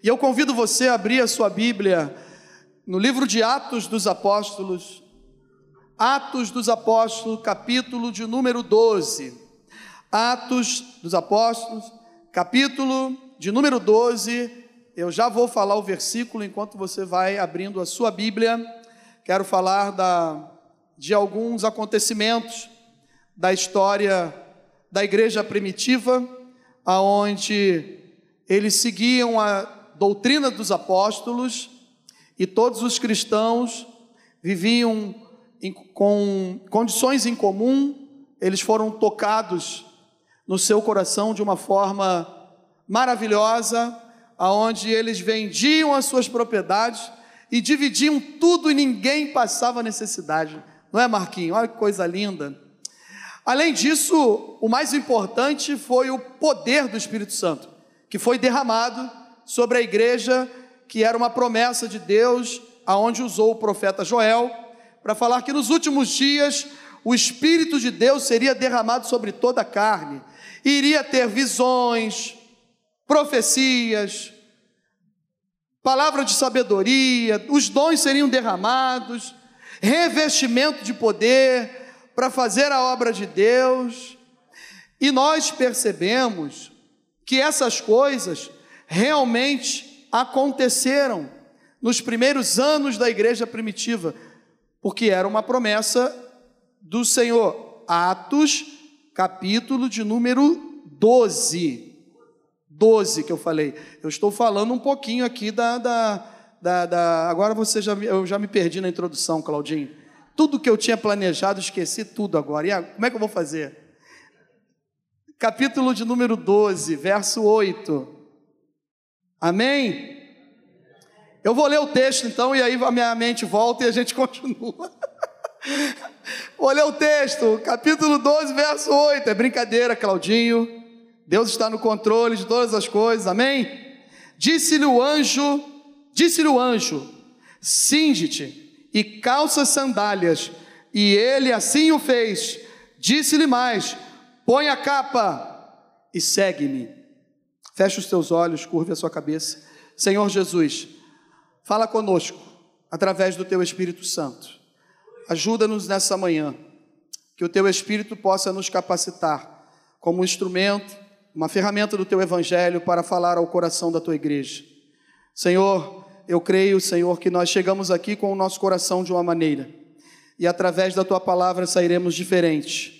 E eu convido você a abrir a sua Bíblia no livro de Atos dos Apóstolos, Atos dos Apóstolos, capítulo de número 12. Atos dos Apóstolos, capítulo de número 12. Eu já vou falar o versículo enquanto você vai abrindo a sua Bíblia. Quero falar da, de alguns acontecimentos da história da igreja primitiva, aonde eles seguiam a doutrina dos apóstolos e todos os cristãos viviam em, com condições em comum, eles foram tocados no seu coração de uma forma maravilhosa, aonde eles vendiam as suas propriedades e dividiam tudo e ninguém passava necessidade. Não é, Marquinho? Olha que coisa linda. Além disso, o mais importante foi o poder do Espírito Santo, que foi derramado sobre a igreja, que era uma promessa de Deus, aonde usou o profeta Joel para falar que nos últimos dias o Espírito de Deus seria derramado sobre toda a carne, iria ter visões, profecias, palavra de sabedoria, os dons seriam derramados, revestimento de poder, para fazer a obra de Deus, e nós percebemos que essas coisas realmente aconteceram nos primeiros anos da igreja primitiva, porque era uma promessa do Senhor. Atos, capítulo de número 12. 12 que eu falei. Eu estou falando um pouquinho aqui da. da, da, da agora você já, eu já me perdi na introdução, Claudinho. Tudo que eu tinha planejado, esqueci tudo agora. E como é que eu vou fazer? Capítulo de número 12, verso 8. Amém? Eu vou ler o texto então, e aí a minha mente volta e a gente continua. vou ler o texto, capítulo 12, verso 8. É brincadeira, Claudinho. Deus está no controle de todas as coisas, amém? Disse-lhe o anjo, disse-lhe o anjo: cinge-te e calça sandálias. E ele assim o fez. Disse-lhe mais: põe a capa e segue-me. Feche os teus olhos, curve a sua cabeça. Senhor Jesus, fala conosco através do teu Espírito Santo. Ajuda-nos nessa manhã, que o teu Espírito possa nos capacitar como um instrumento, uma ferramenta do teu Evangelho para falar ao coração da tua igreja. Senhor, eu creio, Senhor, que nós chegamos aqui com o nosso coração de uma maneira, e através da tua palavra sairemos diferentes,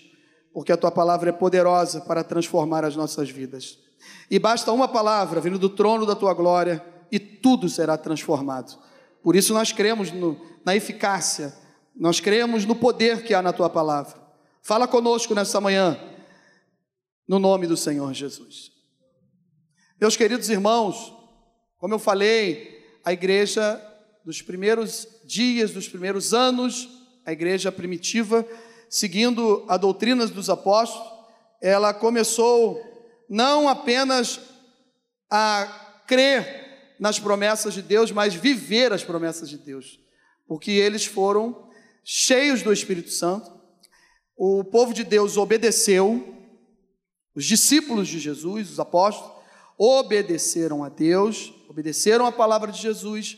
porque a tua palavra é poderosa para transformar as nossas vidas. E basta uma palavra vindo do trono da tua glória e tudo será transformado. Por isso nós cremos no, na eficácia, nós cremos no poder que há na tua palavra. Fala conosco nessa manhã, no nome do Senhor Jesus. Meus queridos irmãos, como eu falei, a igreja dos primeiros dias, dos primeiros anos, a igreja primitiva, seguindo a doutrina dos apóstolos, ela começou não apenas a crer nas promessas de Deus, mas viver as promessas de Deus, porque eles foram cheios do Espírito Santo. O povo de Deus obedeceu, os discípulos de Jesus, os apóstolos, obedeceram a Deus, obedeceram a palavra de Jesus,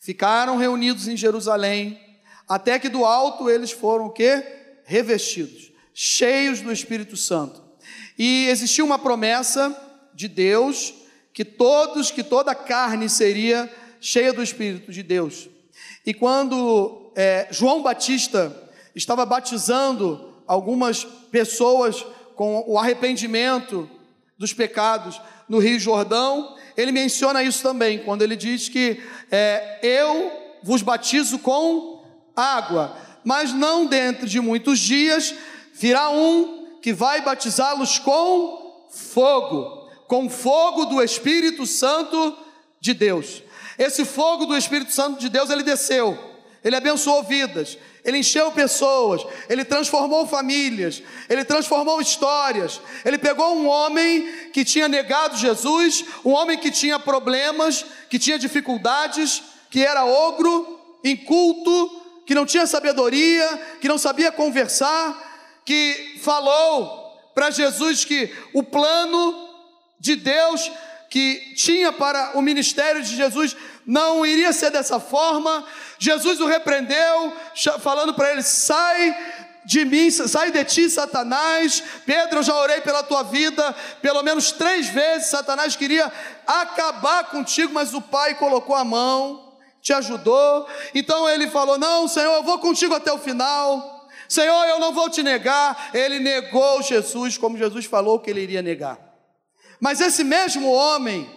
ficaram reunidos em Jerusalém, até que do alto eles foram o quê? Revestidos, cheios do Espírito Santo. E existia uma promessa de Deus que todos, que toda carne seria cheia do Espírito de Deus. E quando é, João Batista estava batizando algumas pessoas com o arrependimento dos pecados no Rio Jordão, ele menciona isso também, quando ele diz que é, eu vos batizo com água, mas não dentro de muitos dias virá um que vai batizá-los com fogo, com fogo do Espírito Santo de Deus. Esse fogo do Espírito Santo de Deus, ele desceu, ele abençoou vidas, ele encheu pessoas, ele transformou famílias, ele transformou histórias. Ele pegou um homem que tinha negado Jesus, um homem que tinha problemas, que tinha dificuldades, que era ogro, inculto, que não tinha sabedoria, que não sabia conversar, que falou para Jesus que o plano de Deus que tinha para o ministério de Jesus não iria ser dessa forma. Jesus o repreendeu, falando para ele: sai de mim, sai de ti, Satanás. Pedro, eu já orei pela tua vida, pelo menos três vezes. Satanás queria acabar contigo, mas o Pai colocou a mão, te ajudou. Então ele falou: Não, Senhor, eu vou contigo até o final. Senhor, eu não vou te negar. Ele negou Jesus, como Jesus falou que ele iria negar. Mas esse mesmo homem,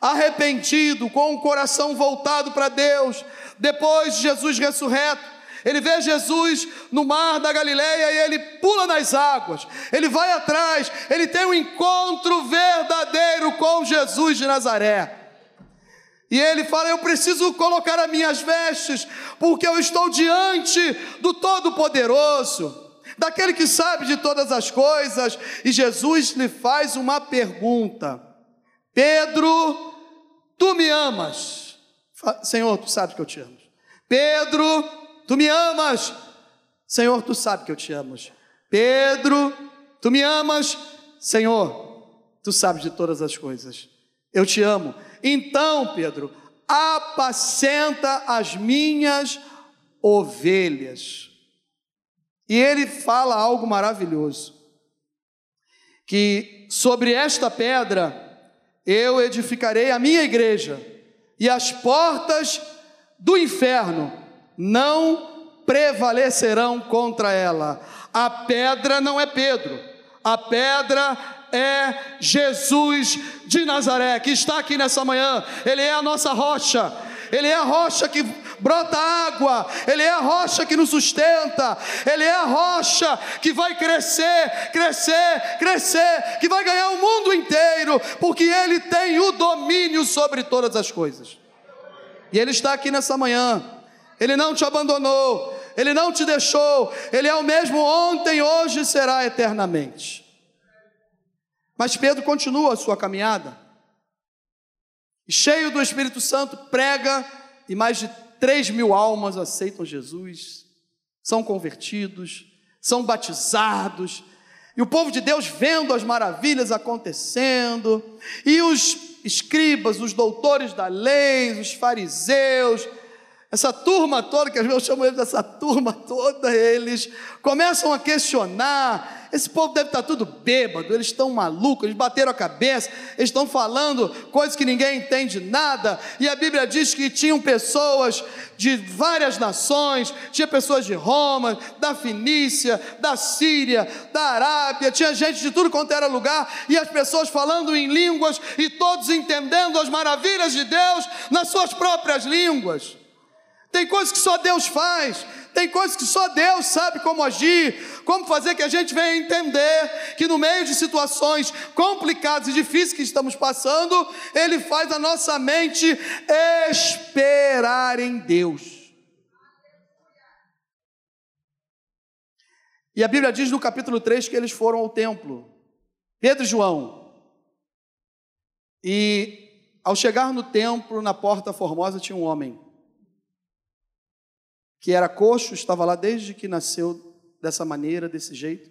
arrependido, com o coração voltado para Deus, depois de Jesus ressurreto, ele vê Jesus no mar da Galileia e ele pula nas águas, ele vai atrás, ele tem um encontro verdadeiro com Jesus de Nazaré. E ele fala: Eu preciso colocar as minhas vestes, porque eu estou diante do Todo-Poderoso, daquele que sabe de todas as coisas. E Jesus lhe faz uma pergunta: Pedro, tu me amas? Senhor, tu sabes que eu te amo. Pedro, tu me amas? Senhor, tu sabes que eu te amo. Pedro, tu me amas? Senhor, tu sabes de todas as coisas. Eu te amo. Então, Pedro, apacenta as minhas ovelhas. E ele fala algo maravilhoso: que sobre esta pedra eu edificarei a minha igreja, e as portas do inferno não prevalecerão contra ela. A pedra não é Pedro, a pedra é Jesus de Nazaré, que está aqui nessa manhã, Ele é a nossa rocha, Ele é a rocha que brota água, Ele é a rocha que nos sustenta, Ele é a rocha que vai crescer, crescer, crescer, que vai ganhar o mundo inteiro, porque Ele tem o domínio sobre todas as coisas. E Ele está aqui nessa manhã, Ele não te abandonou, Ele não te deixou, Ele é o mesmo ontem, hoje e será eternamente. Mas Pedro continua a sua caminhada. cheio do Espírito Santo, prega e mais de 3 mil almas aceitam Jesus, são convertidos, são batizados. E o povo de Deus vendo as maravilhas acontecendo, e os escribas, os doutores da lei, os fariseus, essa turma toda, que às vezes eu chamo eles dessa turma toda, eles começam a questionar esse povo deve estar tudo bêbado, eles estão malucos, eles bateram a cabeça, eles estão falando coisas que ninguém entende nada. E a Bíblia diz que tinham pessoas de várias nações, tinha pessoas de Roma, da Finícia, da Síria, da Arábia, tinha gente de tudo quanto era lugar, e as pessoas falando em línguas e todos entendendo as maravilhas de Deus nas suas próprias línguas. Tem coisas que só Deus faz, tem coisas que só Deus sabe como agir, como fazer que a gente venha entender que no meio de situações complicadas e difíceis que estamos passando, Ele faz a nossa mente esperar em Deus. E a Bíblia diz no capítulo 3 que eles foram ao templo, Pedro e João. E ao chegar no templo, na porta formosa, tinha um homem que era coxo, estava lá desde que nasceu dessa maneira, desse jeito.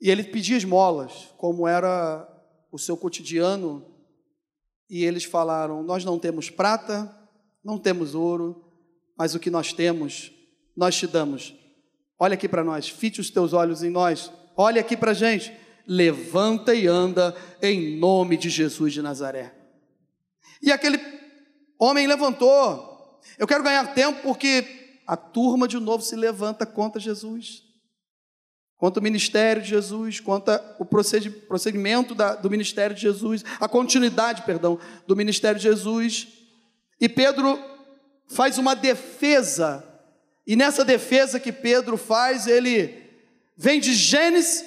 E ele pedia esmolas, como era o seu cotidiano. E eles falaram: Nós não temos prata, não temos ouro, mas o que nós temos, nós te damos. Olha aqui para nós, fite os teus olhos em nós, olha aqui para a gente. Levanta e anda em nome de Jesus de Nazaré. E aquele homem levantou, eu quero ganhar tempo porque a turma de novo se levanta contra Jesus, contra o ministério de Jesus, contra o prosseguimento da, do ministério de Jesus, a continuidade, perdão, do ministério de Jesus. E Pedro faz uma defesa, e nessa defesa que Pedro faz, ele vem de Gênesis,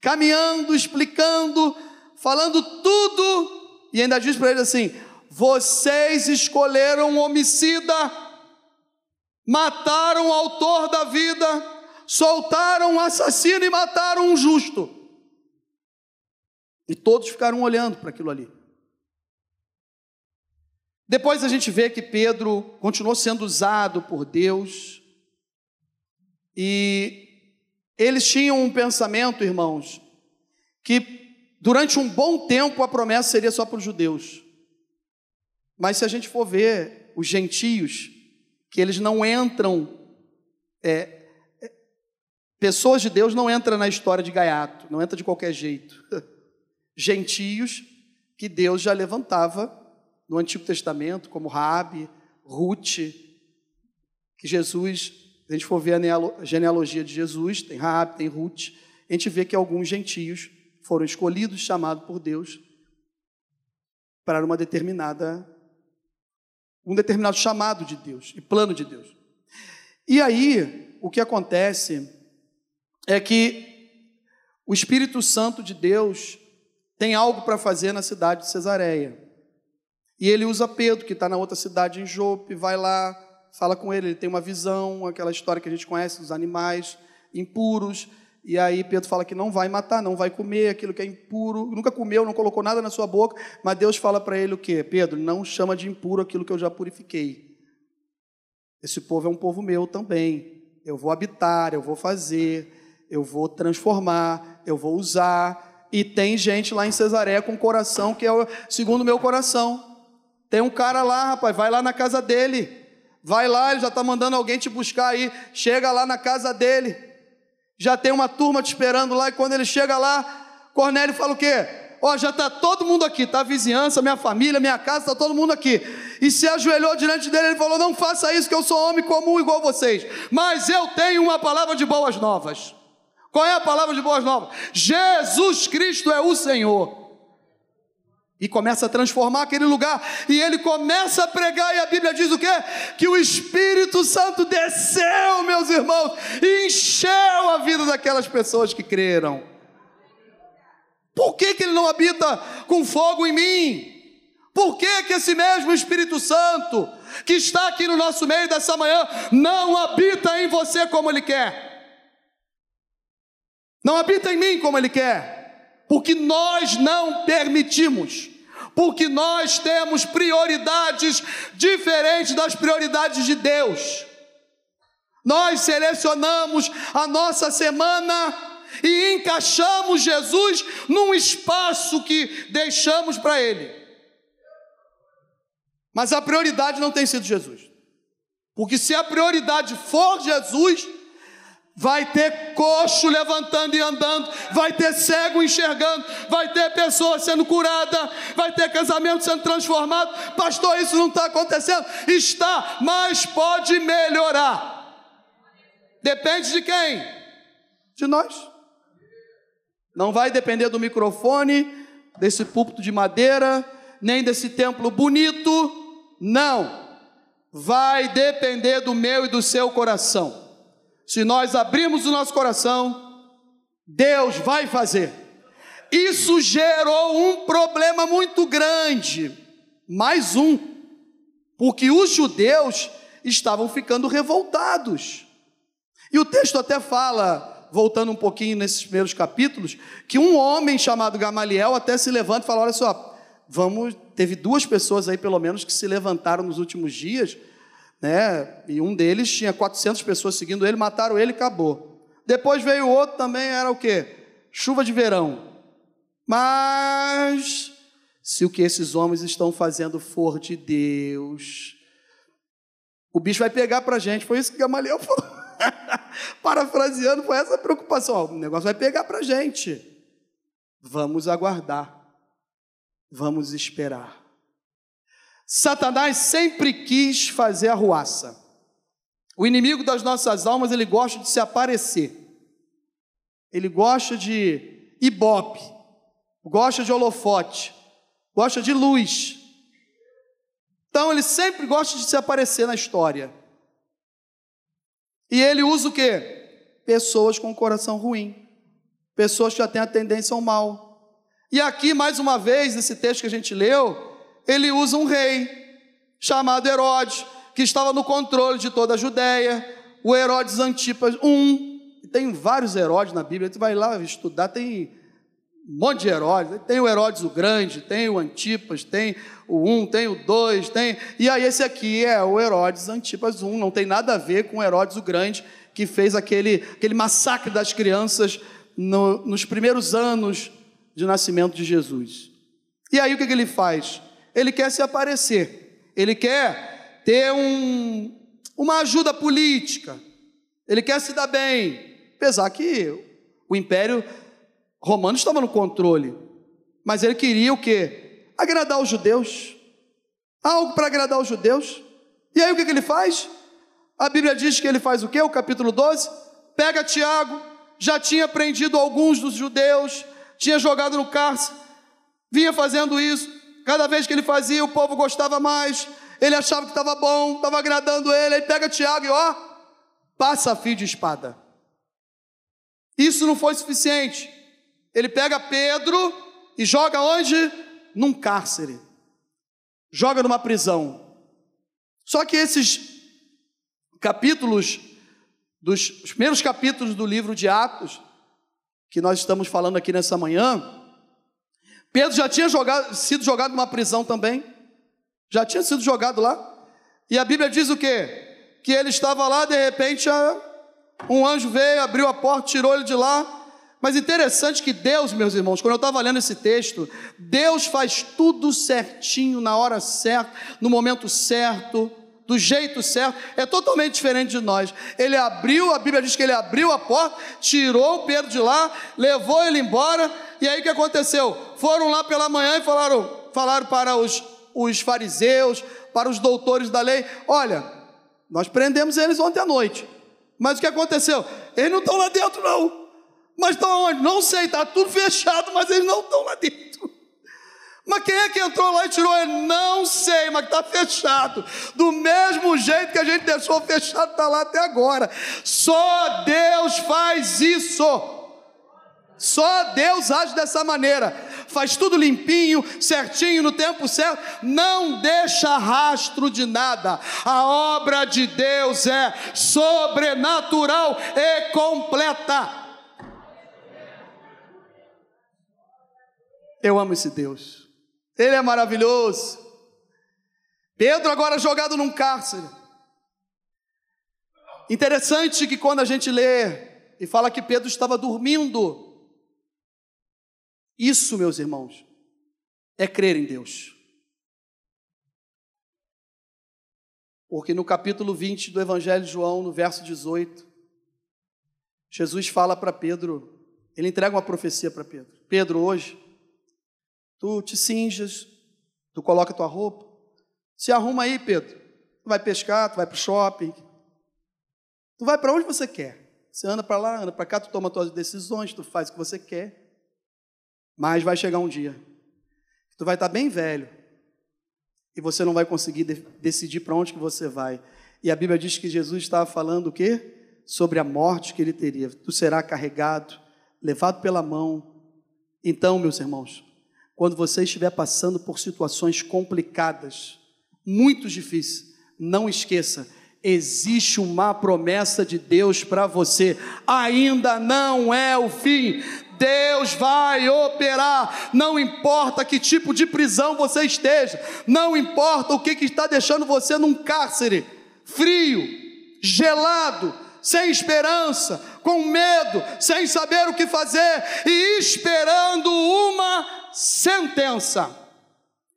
caminhando, explicando, falando tudo, e ainda diz para ele assim: vocês escolheram um homicida, mataram o autor da vida, soltaram um assassino e mataram um justo. E todos ficaram olhando para aquilo ali. Depois a gente vê que Pedro continuou sendo usado por Deus. E eles tinham um pensamento, irmãos, que durante um bom tempo a promessa seria só para os judeus. Mas se a gente for ver os gentios, que eles não entram, é, é, pessoas de Deus não entram na história de gaiato, não entra de qualquer jeito. Gentios que Deus já levantava no Antigo Testamento, como Rabi, Ruth, que Jesus, se a gente for ver a genealogia de Jesus, tem Rabi, tem Ruth, a gente vê que alguns gentios foram escolhidos, chamados por Deus para uma determinada um determinado chamado de Deus e plano de Deus. E aí, o que acontece é que o Espírito Santo de Deus tem algo para fazer na cidade de Cesareia. E ele usa Pedro, que está na outra cidade em Jope, vai lá, fala com ele, ele tem uma visão, aquela história que a gente conhece dos animais impuros, e aí Pedro fala que não vai matar, não vai comer aquilo que é impuro, nunca comeu, não colocou nada na sua boca, mas Deus fala para ele o quê? Pedro, não chama de impuro aquilo que eu já purifiquei. Esse povo é um povo meu também. Eu vou habitar, eu vou fazer, eu vou transformar, eu vou usar. E tem gente lá em Cesareia com coração que é o segundo meu coração. Tem um cara lá, rapaz, vai lá na casa dele. Vai lá, ele já está mandando alguém te buscar aí. Chega lá na casa dele já tem uma turma te esperando lá, e quando ele chega lá, Cornélio fala o quê? Ó, oh, já está todo mundo aqui, tá a vizinhança, minha família, minha casa, está todo mundo aqui. E se ajoelhou diante dele, ele falou: Não faça isso, que eu sou homem comum igual vocês, mas eu tenho uma palavra de boas novas. Qual é a palavra de boas novas? Jesus Cristo é o Senhor e começa a transformar aquele lugar, e ele começa a pregar, e a Bíblia diz o quê? Que o Espírito Santo desceu, meus irmãos, e encheu a vida daquelas pessoas que creram. Por que, que ele não habita com fogo em mim? Por que, que esse mesmo Espírito Santo, que está aqui no nosso meio dessa manhã, não habita em você como ele quer? Não habita em mim como ele quer? Porque nós não permitimos porque nós temos prioridades diferentes das prioridades de Deus. Nós selecionamos a nossa semana e encaixamos Jesus num espaço que deixamos para Ele. Mas a prioridade não tem sido Jesus. Porque se a prioridade for Jesus, Vai ter coxo levantando e andando, vai ter cego enxergando, vai ter pessoa sendo curada, vai ter casamento sendo transformado. Pastor, isso não está acontecendo? Está, mas pode melhorar. Depende de quem? De nós. Não vai depender do microfone, desse púlpito de madeira, nem desse templo bonito. Não. Vai depender do meu e do seu coração. Se nós abrirmos o nosso coração, Deus vai fazer. Isso gerou um problema muito grande, mais um, porque os judeus estavam ficando revoltados. E o texto até fala, voltando um pouquinho nesses primeiros capítulos, que um homem chamado Gamaliel até se levanta e fala: Olha só, vamos. Teve duas pessoas aí, pelo menos, que se levantaram nos últimos dias né? E um deles tinha 400 pessoas seguindo ele, mataram ele acabou. Depois veio outro também, era o quê? Chuva de verão. Mas se o que esses homens estão fazendo for de Deus, o bicho vai pegar para a gente. Foi isso que Gamaliel falou. Parafraseando, foi essa preocupação. O negócio vai pegar para a gente. Vamos aguardar. Vamos esperar. Satanás sempre quis fazer arruaça. O inimigo das nossas almas, ele gosta de se aparecer. Ele gosta de ibope, gosta de holofote, gosta de luz. Então ele sempre gosta de se aparecer na história. E ele usa o quê? Pessoas com coração ruim. Pessoas que já têm a tendência ao mal. E aqui, mais uma vez, nesse texto que a gente leu, ele usa um rei chamado Herodes, que estava no controle de toda a Judéia, o Herodes Antipas I. Tem vários Herodes na Bíblia, você vai lá estudar, tem um monte de Herodes. Tem o Herodes o Grande, tem o Antipas, tem o um, tem o dois, tem. E aí esse aqui é o Herodes Antipas I, não tem nada a ver com o Herodes o Grande, que fez aquele, aquele massacre das crianças no, nos primeiros anos de nascimento de Jesus. E aí o que, que ele faz? Ele quer se aparecer, ele quer ter um, uma ajuda política, ele quer se dar bem, apesar que o império romano estava no controle, mas ele queria o quê? Agradar os judeus, algo para agradar os judeus. E aí o que, que ele faz? A Bíblia diz que ele faz o quê? O capítulo 12, pega Tiago, já tinha prendido alguns dos judeus, tinha jogado no cárcere, vinha fazendo isso. Cada vez que ele fazia, o povo gostava mais, ele achava que estava bom, estava agradando ele. Ele pega Tiago e ó, passa fio de espada. Isso não foi suficiente. Ele pega Pedro e joga onde? Num cárcere. Joga numa prisão. Só que esses capítulos, dos primeiros capítulos do livro de Atos, que nós estamos falando aqui nessa manhã, Pedro já tinha jogado, sido jogado numa prisão também, já tinha sido jogado lá, e a Bíblia diz o quê? Que ele estava lá, de repente, um anjo veio, abriu a porta, tirou ele de lá, mas interessante que Deus, meus irmãos, quando eu estava lendo esse texto, Deus faz tudo certinho, na hora certa, no momento certo, do jeito certo, é totalmente diferente de nós. Ele abriu, a Bíblia diz que ele abriu a porta, tirou o Pedro de lá, levou ele embora, e aí o que aconteceu? Foram lá pela manhã e falaram, falaram para os, os fariseus, para os doutores da lei: olha, nós prendemos eles ontem à noite, mas o que aconteceu? Eles não estão lá dentro, não. Mas estão onde? Não sei, está tudo fechado, mas eles não estão lá dentro. Mas quem é que entrou lá e tirou ele? Não sei, mas está fechado. Do mesmo jeito que a gente deixou fechado, está lá até agora. Só Deus faz isso. Só Deus age dessa maneira. Faz tudo limpinho, certinho, no tempo certo. Não deixa rastro de nada. A obra de Deus é sobrenatural e completa. Eu amo esse Deus. Ele é maravilhoso. Pedro agora jogado num cárcere. Interessante que quando a gente lê e fala que Pedro estava dormindo, isso, meus irmãos, é crer em Deus. Porque no capítulo 20 do Evangelho de João, no verso 18, Jesus fala para Pedro, ele entrega uma profecia para Pedro: Pedro, hoje tu te cinjas, tu coloca tua roupa, se arruma aí, Pedro. Tu vai pescar, tu vai para o shopping, tu vai para onde você quer. Você anda para lá, anda para cá, tu toma tuas decisões, tu faz o que você quer. Mas vai chegar um dia que tu vai estar tá bem velho e você não vai conseguir de decidir para onde que você vai. E a Bíblia diz que Jesus estava falando o quê? Sobre a morte que ele teria. Tu será carregado, levado pela mão. Então, meus irmãos, quando você estiver passando por situações complicadas, muito difíceis, não esqueça, existe uma promessa de Deus para você, ainda não é o fim. Deus vai operar, não importa que tipo de prisão você esteja, não importa o que, que está deixando você num cárcere frio, gelado, sem esperança, com medo, sem saber o que fazer e esperando uma sentença.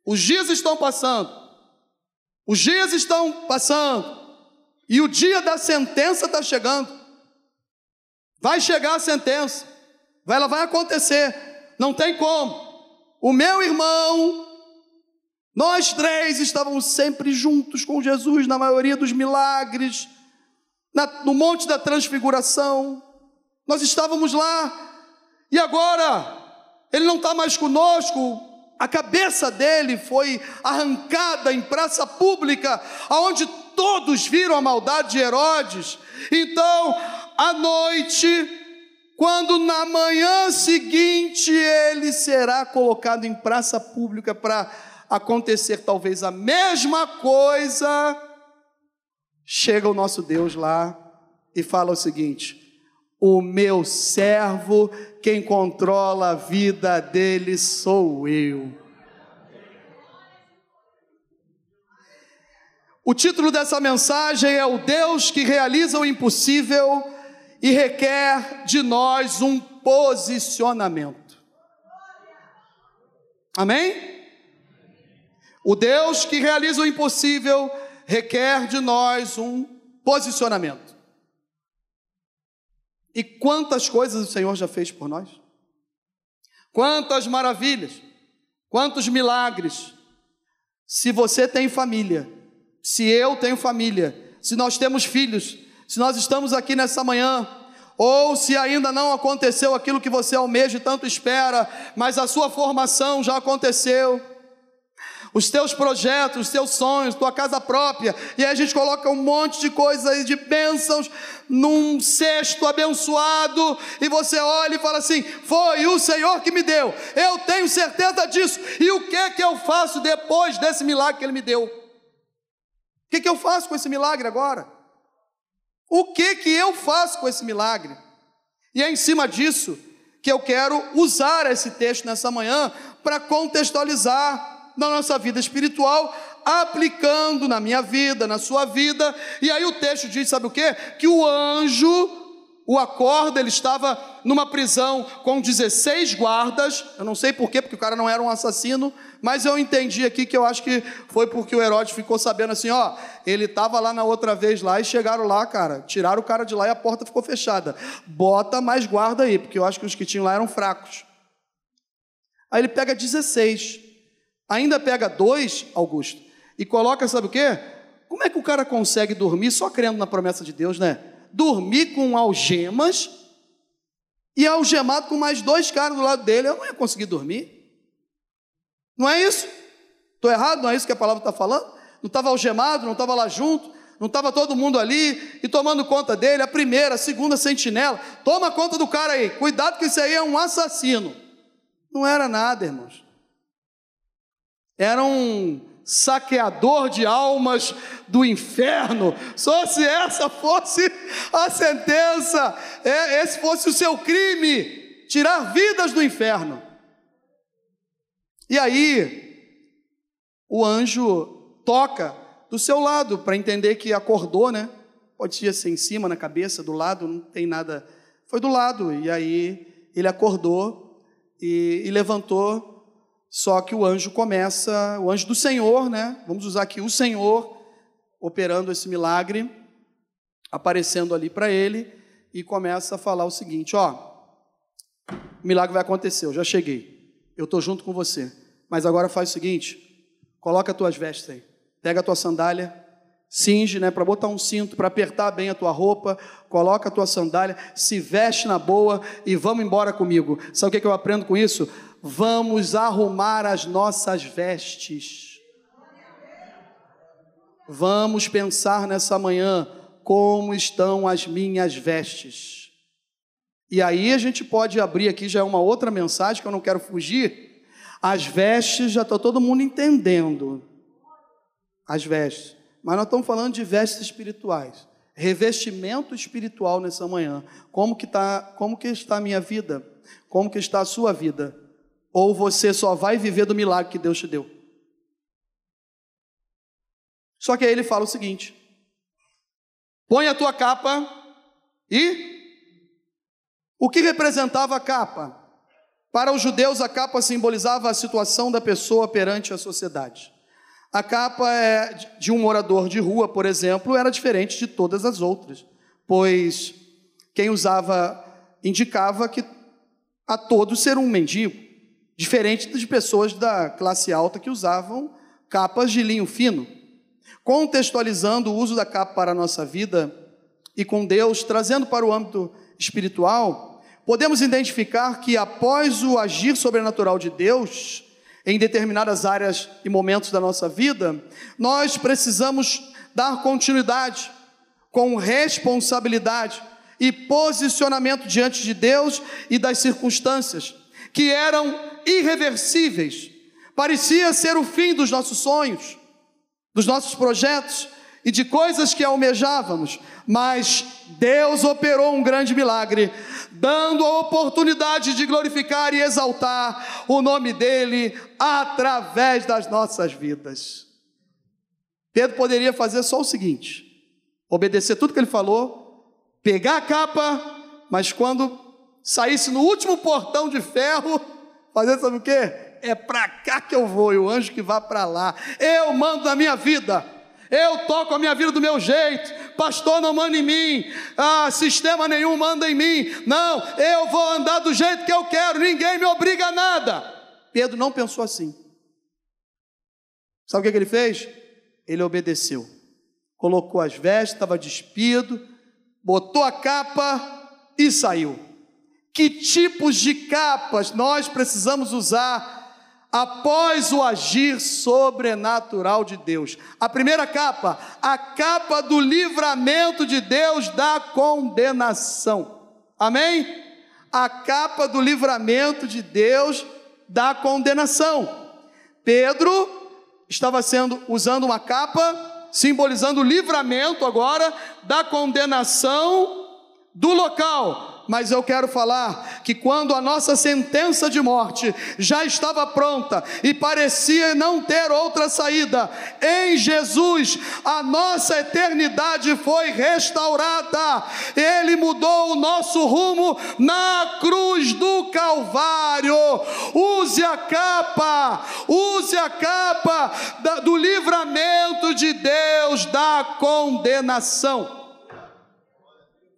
Os dias estão passando, os dias estão passando, e o dia da sentença está chegando. Vai chegar a sentença, ela vai acontecer, não tem como. O meu irmão, nós três estávamos sempre juntos com Jesus na maioria dos milagres, na, no Monte da Transfiguração, nós estávamos lá, e agora ele não está mais conosco, a cabeça dele foi arrancada em praça pública, aonde todos viram a maldade de Herodes. Então, à noite, quando na manhã seguinte ele será colocado em praça pública para acontecer talvez a mesma coisa, chega o nosso Deus lá e fala o seguinte: o meu servo, quem controla a vida dele sou eu. O título dessa mensagem é O Deus que realiza o impossível e requer de nós um posicionamento. Amém? O Deus que realiza o impossível requer de nós um posicionamento. E quantas coisas o Senhor já fez por nós? Quantas maravilhas, quantos milagres. Se você tem família, se eu tenho família, se nós temos filhos, se nós estamos aqui nessa manhã, ou se ainda não aconteceu aquilo que você almeja e tanto espera, mas a sua formação já aconteceu os teus projetos, os teus sonhos, tua casa própria, e aí a gente coloca um monte de coisas aí, de bênçãos, num cesto abençoado, e você olha e fala assim: Foi o Senhor que me deu, eu tenho certeza disso, e o que é que eu faço depois desse milagre que Ele me deu? O que, é que eu faço com esse milagre agora? O que que eu faço com esse milagre? E é em cima disso que eu quero usar esse texto nessa manhã para contextualizar na nossa vida espiritual, aplicando na minha vida, na sua vida. E aí o texto diz: sabe o que? Que o anjo o acorda, ele estava numa prisão com 16 guardas. Eu não sei porquê, porque o cara não era um assassino, mas eu entendi aqui que eu acho que foi porque o Herodes ficou sabendo assim: ó, ele estava lá na outra vez lá e chegaram lá, cara, tiraram o cara de lá e a porta ficou fechada. Bota mais guarda aí, porque eu acho que os que tinham lá eram fracos. Aí ele pega 16. Ainda pega dois, Augusto, e coloca, sabe o quê? Como é que o cara consegue dormir só crendo na promessa de Deus, né? Dormir com algemas e algemado com mais dois caras do lado dele, eu não ia conseguir dormir. Não é isso? Estou errado? Não é isso que a palavra está falando? Não estava algemado, não estava lá junto, não estava todo mundo ali e tomando conta dele, a primeira, a segunda sentinela, toma conta do cara aí, cuidado que isso aí é um assassino. Não era nada, irmãos era um saqueador de almas do inferno. Só se essa fosse a sentença, é, esse fosse o seu crime, tirar vidas do inferno. E aí, o anjo toca do seu lado para entender que acordou, né? Pode ser assim, em cima, na cabeça, do lado, não tem nada. Foi do lado. E aí ele acordou e, e levantou só que o anjo começa, o anjo do Senhor, né? Vamos usar aqui o Senhor operando esse milagre, aparecendo ali para ele e começa a falar o seguinte: ó, o milagre vai acontecer, eu já cheguei, eu estou junto com você, mas agora faz o seguinte: coloca as tuas vestes aí, pega a tua sandália, cinge, né, para botar um cinto, para apertar bem a tua roupa, coloca a tua sandália, se veste na boa e vamos embora comigo. Sabe o que eu aprendo com isso? Vamos arrumar as nossas vestes. Vamos pensar nessa manhã como estão as minhas vestes. E aí a gente pode abrir aqui, já é uma outra mensagem que eu não quero fugir. As vestes, já está todo mundo entendendo. As vestes. Mas nós estamos falando de vestes espirituais. Revestimento espiritual nessa manhã. Como que, tá, como que está a minha vida? Como que está a sua vida? Ou você só vai viver do milagre que Deus te deu. Só que aí ele fala o seguinte: põe a tua capa e. O que representava a capa? Para os judeus, a capa simbolizava a situação da pessoa perante a sociedade. A capa é de um morador de rua, por exemplo, era diferente de todas as outras, pois quem usava indicava que a todos ser um mendigo diferente de pessoas da classe alta que usavam capas de linho fino. Contextualizando o uso da capa para a nossa vida e com Deus, trazendo para o âmbito espiritual, podemos identificar que após o agir sobrenatural de Deus, em determinadas áreas e momentos da nossa vida, nós precisamos dar continuidade com responsabilidade e posicionamento diante de Deus e das circunstâncias que eram irreversíveis. Parecia ser o fim dos nossos sonhos, dos nossos projetos e de coisas que almejávamos, mas Deus operou um grande milagre, dando a oportunidade de glorificar e exaltar o nome dEle através das nossas vidas. Pedro poderia fazer só o seguinte: obedecer tudo que ele falou, pegar a capa, mas quando saísse no último portão de ferro, fazer sabe o quê? é para cá que eu vou, e o anjo que vá para lá. Eu mando na minha vida. Eu toco a minha vida do meu jeito. Pastor não manda em mim. Ah, sistema nenhum manda em mim. Não, eu vou andar do jeito que eu quero. Ninguém me obriga a nada. Pedro não pensou assim. Sabe o que, que ele fez? Ele obedeceu. Colocou as vestes, estava despido, botou a capa e saiu. Que tipos de capas nós precisamos usar após o agir sobrenatural de Deus. A primeira capa, a capa do livramento de Deus da condenação. Amém? A capa do livramento de Deus da condenação. Pedro estava sendo usando uma capa simbolizando o livramento agora da condenação do local mas eu quero falar que quando a nossa sentença de morte já estava pronta e parecia não ter outra saída, em Jesus a nossa eternidade foi restaurada. Ele mudou o nosso rumo na cruz do Calvário. Use a capa, use a capa do livramento de Deus da condenação.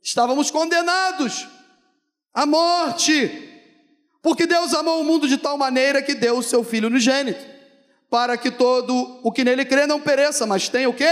Estávamos condenados a morte. Porque Deus amou o mundo de tal maneira que deu o seu Filho unigênito, para que todo o que nele crê não pereça, mas tenha o quê?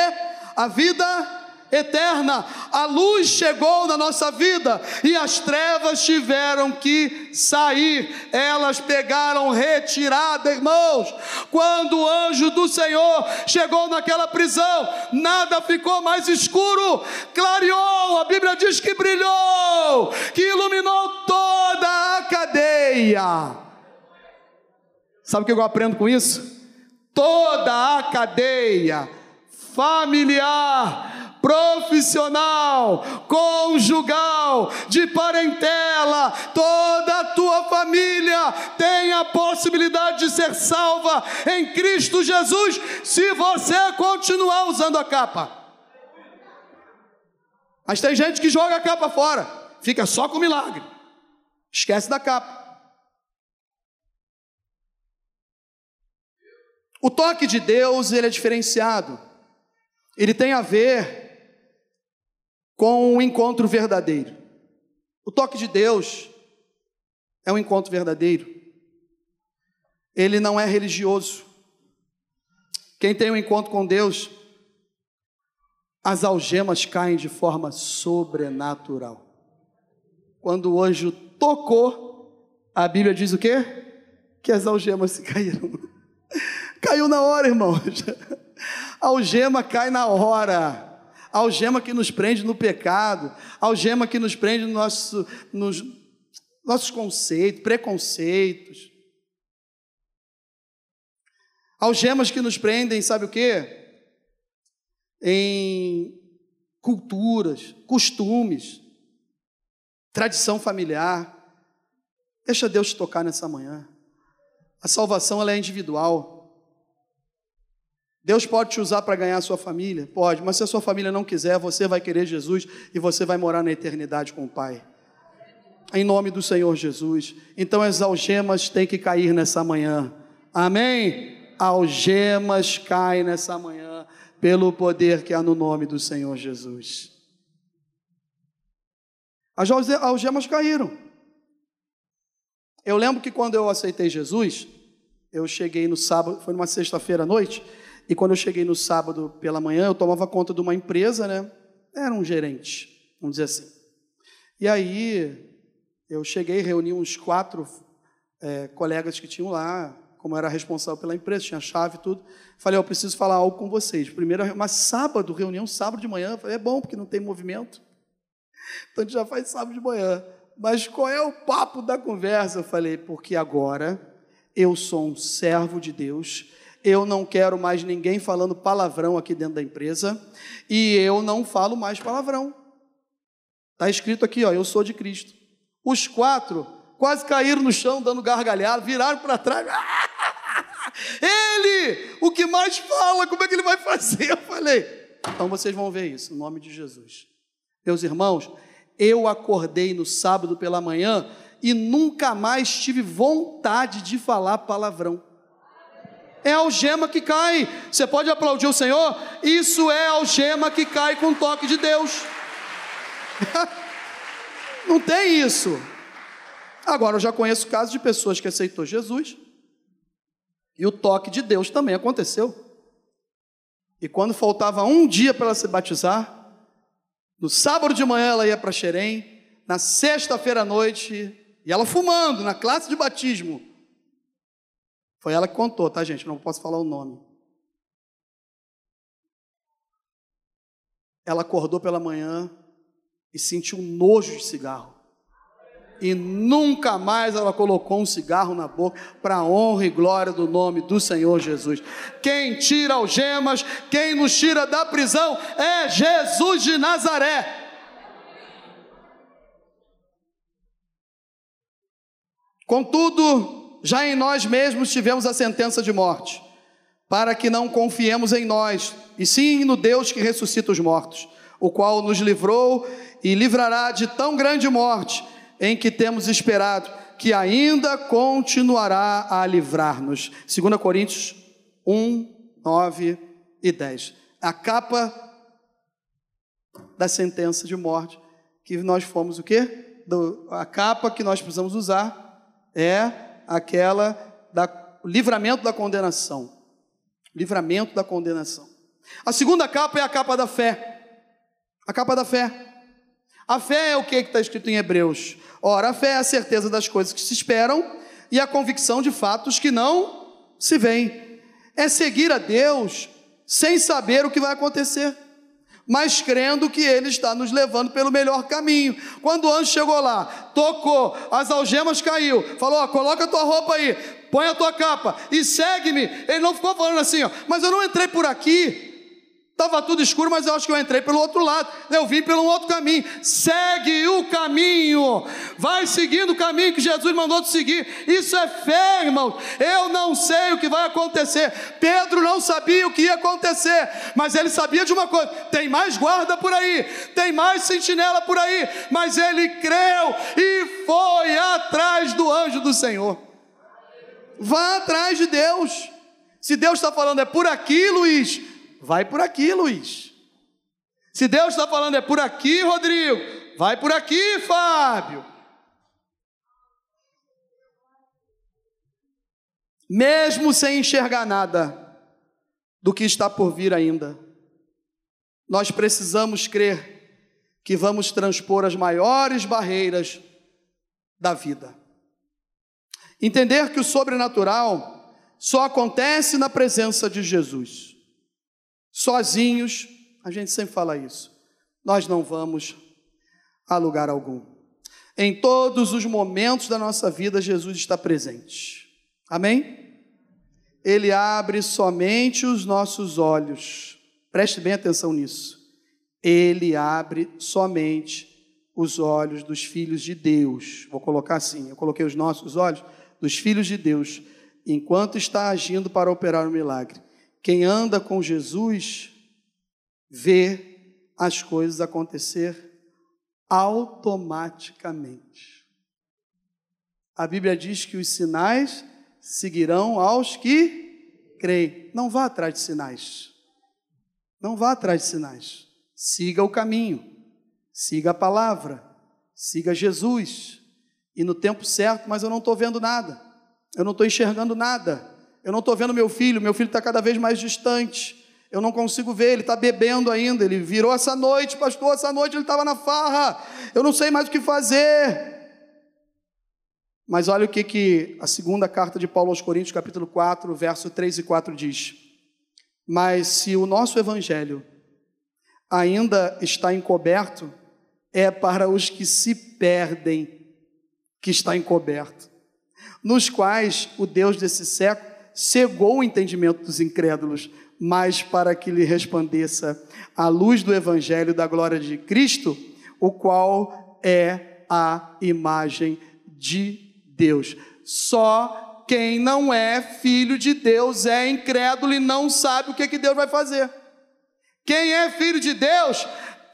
A vida eterna. A luz chegou na nossa vida e as trevas tiveram que sair. Elas pegaram retirada, irmãos. Quando o anjo do Senhor chegou naquela prisão, nada ficou mais escuro, clareou. A Bíblia diz que brilhou, que iluminou toda a cadeia. Sabe o que eu aprendo com isso? Toda a cadeia familiar profissional, conjugal, de parentela, toda a tua família tem a possibilidade de ser salva em Cristo Jesus, se você continuar usando a capa. Mas tem gente que joga a capa fora, fica só com milagre, esquece da capa. O toque de Deus, ele é diferenciado. Ele tem a ver com um encontro verdadeiro. O toque de Deus é um encontro verdadeiro. Ele não é religioso. Quem tem um encontro com Deus, as algemas caem de forma sobrenatural. Quando o anjo tocou, a Bíblia diz o quê? Que as algemas se caíram. Caiu na hora, irmãos. A algema cai na hora algema que nos prende no pecado, algema que nos prende no nosso, nos nossos conceitos, preconceitos. Algemas que nos prendem, sabe o quê? Em culturas, costumes, tradição familiar. Deixa Deus te tocar nessa manhã. A salvação ela é individual. Deus pode te usar para ganhar a sua família? Pode, mas se a sua família não quiser, você vai querer Jesus e você vai morar na eternidade com o Pai. Em nome do Senhor Jesus. Então as algemas têm que cair nessa manhã. Amém? Algemas caem nessa manhã pelo poder que há no nome do Senhor Jesus. As algemas caíram. Eu lembro que quando eu aceitei Jesus, eu cheguei no sábado, foi numa sexta-feira à noite, e quando eu cheguei no sábado pela manhã, eu tomava conta de uma empresa, né? Era um gerente, vamos dizer assim. E aí eu cheguei, reuni uns quatro é, colegas que tinham lá, como era responsável pela empresa, tinha chave e tudo. Falei, eu preciso falar algo com vocês. Primeiro, mas sábado, reunião sábado de manhã. Falei, é bom, porque não tem movimento. Então a gente já faz sábado de manhã. Mas qual é o papo da conversa? Eu falei, porque agora eu sou um servo de Deus eu não quero mais ninguém falando palavrão aqui dentro da empresa e eu não falo mais palavrão. Está escrito aqui, ó, eu sou de Cristo. Os quatro quase caíram no chão dando gargalhada, viraram para trás. Ele, o que mais fala, como é que ele vai fazer? Eu falei, então vocês vão ver isso, no nome de Jesus. Meus irmãos, eu acordei no sábado pela manhã e nunca mais tive vontade de falar palavrão. É algema que cai. Você pode aplaudir o Senhor? Isso é algema que cai com o toque de Deus. Não tem isso. Agora eu já conheço casos de pessoas que aceitou Jesus e o toque de Deus também aconteceu. E quando faltava um dia para ela se batizar, no sábado de manhã ela ia para Xerém, na sexta-feira à noite, e ela fumando na classe de batismo. Foi ela que contou, tá, gente? Não posso falar o nome. Ela acordou pela manhã e sentiu nojo de cigarro e nunca mais ela colocou um cigarro na boca, para honra e glória do nome do Senhor Jesus. Quem tira algemas, quem nos tira da prisão é Jesus de Nazaré. Contudo, já em nós mesmos tivemos a sentença de morte, para que não confiemos em nós, e sim no Deus que ressuscita os mortos, o qual nos livrou e livrará de tão grande morte em que temos esperado, que ainda continuará a livrar-nos. 2 Coríntios 1, 9 e 10. A capa da sentença de morte, que nós fomos o quê? A capa que nós precisamos usar é aquela da livramento da condenação. Livramento da condenação. A segunda capa é a capa da fé. A capa da fé. A fé é o que está escrito em Hebreus? Ora, a fé é a certeza das coisas que se esperam e a convicção de fatos que não se veem. É seguir a Deus sem saber o que vai acontecer, mas crendo que Ele está nos levando pelo melhor caminho. Quando o anjo chegou lá, tocou, as algemas caiu, falou: ó, coloca a tua roupa aí, põe a tua capa e segue-me. Ele não ficou falando assim, ó, mas eu não entrei por aqui. Estava tudo escuro, mas eu acho que eu entrei pelo outro lado. Eu vim pelo outro caminho. Segue o caminho. Vai seguindo o caminho que Jesus mandou te seguir. Isso é fé, irmão. Eu não sei o que vai acontecer. Pedro não sabia o que ia acontecer, mas ele sabia de uma coisa: tem mais guarda por aí, tem mais sentinela por aí. Mas ele creu e foi atrás do anjo do Senhor. Vá atrás de Deus. Se Deus está falando é por aqui, Luiz, vai por aqui, Luiz. Se Deus está falando é por aqui, Rodrigo, vai por aqui, Fábio. Mesmo sem enxergar nada do que está por vir ainda, nós precisamos crer que vamos transpor as maiores barreiras da vida. Entender que o sobrenatural só acontece na presença de Jesus. Sozinhos, a gente sempre fala isso, nós não vamos a lugar algum. Em todos os momentos da nossa vida, Jesus está presente. Amém? Ele abre somente os nossos olhos. Preste bem atenção nisso. Ele abre somente os olhos dos filhos de Deus. Vou colocar assim: eu coloquei os nossos olhos dos filhos de Deus, enquanto está agindo para operar o milagre. Quem anda com Jesus vê as coisas acontecer automaticamente. A Bíblia diz que os sinais seguirão aos que creem. Não vá atrás de sinais. Não vá atrás de sinais. Siga o caminho. Siga a palavra. Siga Jesus. E no tempo certo, mas eu não estou vendo nada. Eu não estou enxergando nada. Eu não estou vendo meu filho, meu filho está cada vez mais distante. Eu não consigo ver, ele está bebendo ainda. Ele virou essa noite, pastor, essa noite ele estava na farra. Eu não sei mais o que fazer. Mas olha o que, que a segunda carta de Paulo aos Coríntios, capítulo 4, verso 3 e 4 diz. Mas se o nosso evangelho ainda está encoberto, é para os que se perdem que está encoberto, nos quais o Deus desse século cegou o entendimento dos incrédulos, mas para que lhe resplandeça a luz do evangelho da glória de Cristo, o qual é a imagem de Deus. Só quem não é filho de Deus é incrédulo e não sabe o que, que Deus vai fazer. Quem é filho de Deus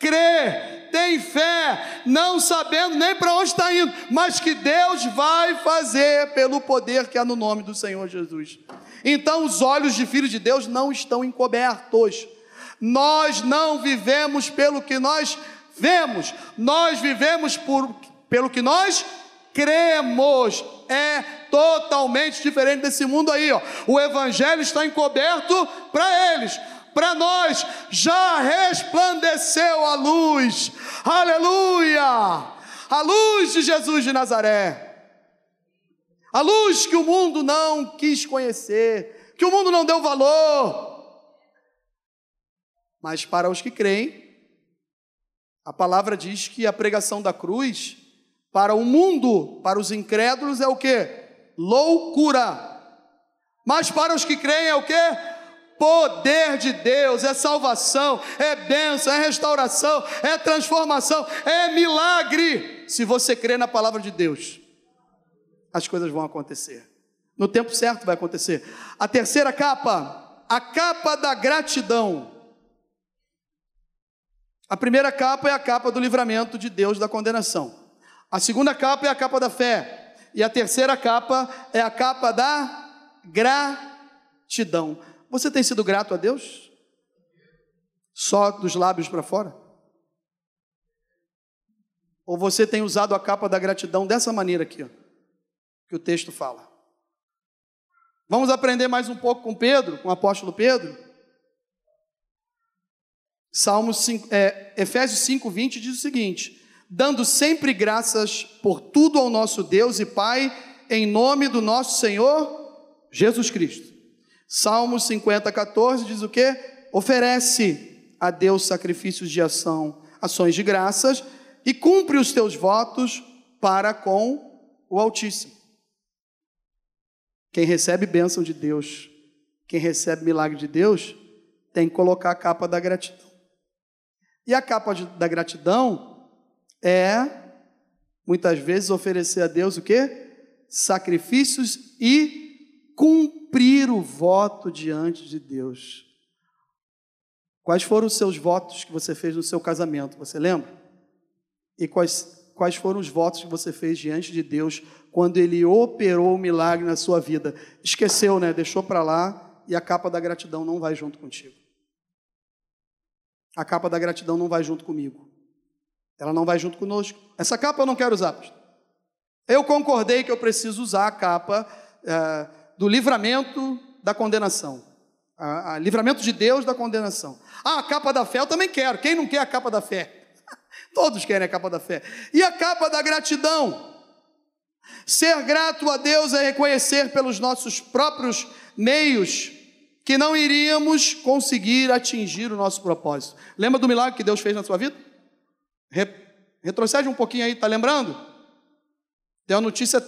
crê, tem fé, não sabendo nem para onde está indo, mas que Deus vai fazer pelo poder que há no nome do Senhor Jesus. Então, os olhos de filhos de Deus não estão encobertos. Nós não vivemos pelo que nós vemos, nós vivemos por, pelo que nós cremos. É totalmente diferente desse mundo aí, ó. O evangelho está encoberto para eles. Para nós já resplandeceu a luz. Aleluia! A luz de Jesus de Nazaré. A luz que o mundo não quis conhecer, que o mundo não deu valor. Mas para os que creem, a palavra diz que a pregação da cruz para o mundo, para os incrédulos é o que? Loucura. Mas para os que creem é o que? Poder de Deus, é salvação, é bênção, é restauração, é transformação, é milagre. Se você crê na palavra de Deus, as coisas vão acontecer. No tempo certo vai acontecer. A terceira capa, a capa da gratidão. A primeira capa é a capa do livramento de Deus da condenação. A segunda capa é a capa da fé. E a terceira capa é a capa da gratidão. Você tem sido grato a Deus? Só dos lábios para fora? Ou você tem usado a capa da gratidão dessa maneira aqui, ó, que o texto fala? Vamos aprender mais um pouco com Pedro, com o apóstolo Pedro? Salmos 5, é, Efésios 5, 20 diz o seguinte: dando sempre graças por tudo ao nosso Deus e Pai, em nome do nosso Senhor Jesus Cristo. Salmos 50, 14 diz o que? Oferece a Deus sacrifícios de ação, ações de graças, e cumpre os teus votos para com o Altíssimo. Quem recebe bênção de Deus, quem recebe milagre de Deus, tem que colocar a capa da gratidão. E a capa de, da gratidão é muitas vezes oferecer a Deus o quê? Sacrifícios e cumprir o voto diante de Deus. Quais foram os seus votos que você fez no seu casamento? Você lembra? E quais, quais foram os votos que você fez diante de Deus quando Ele operou o milagre na sua vida? Esqueceu, né? Deixou para lá e a capa da gratidão não vai junto contigo. A capa da gratidão não vai junto comigo. Ela não vai junto conosco. Essa capa eu não quero usar. Eu concordei que eu preciso usar a capa é, do livramento da condenação. A, a, livramento de Deus da condenação. Ah, a capa da fé eu também quero. Quem não quer a capa da fé? Todos querem a capa da fé. E a capa da gratidão? Ser grato a Deus é reconhecer pelos nossos próprios meios que não iríamos conseguir atingir o nosso propósito. Lembra do milagre que Deus fez na sua vida? retrocede um pouquinho aí, tá lembrando? Tem uma notícia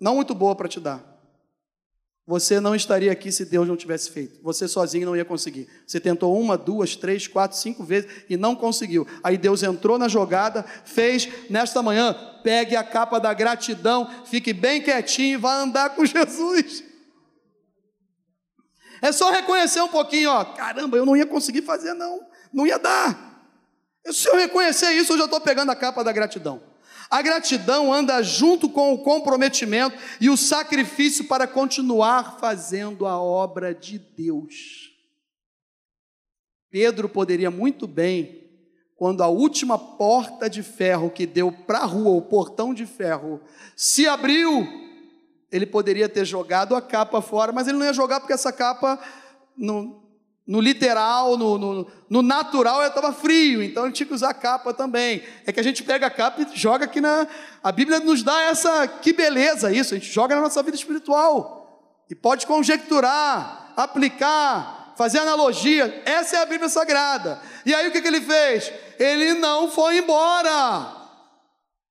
não muito boa para te dar. Você não estaria aqui se Deus não tivesse feito. Você sozinho não ia conseguir. Você tentou uma, duas, três, quatro, cinco vezes e não conseguiu. Aí Deus entrou na jogada, fez nesta manhã. Pegue a capa da gratidão, fique bem quietinho e vá andar com Jesus. É só reconhecer um pouquinho, ó. Caramba, eu não ia conseguir fazer, não. Não ia dar. Se eu reconhecer isso, eu já estou pegando a capa da gratidão. A gratidão anda junto com o comprometimento e o sacrifício para continuar fazendo a obra de Deus. Pedro poderia muito bem, quando a última porta de ferro que deu para a rua, o portão de ferro, se abriu, ele poderia ter jogado a capa fora, mas ele não ia jogar porque essa capa não, no literal, no, no, no natural, estava frio, então ele tinha que usar capa também. É que a gente pega a capa e joga aqui na. A Bíblia nos dá essa. Que beleza isso, a gente joga na nossa vida espiritual. E pode conjecturar, aplicar, fazer analogia. Essa é a Bíblia Sagrada. E aí o que, que ele fez? Ele não foi embora.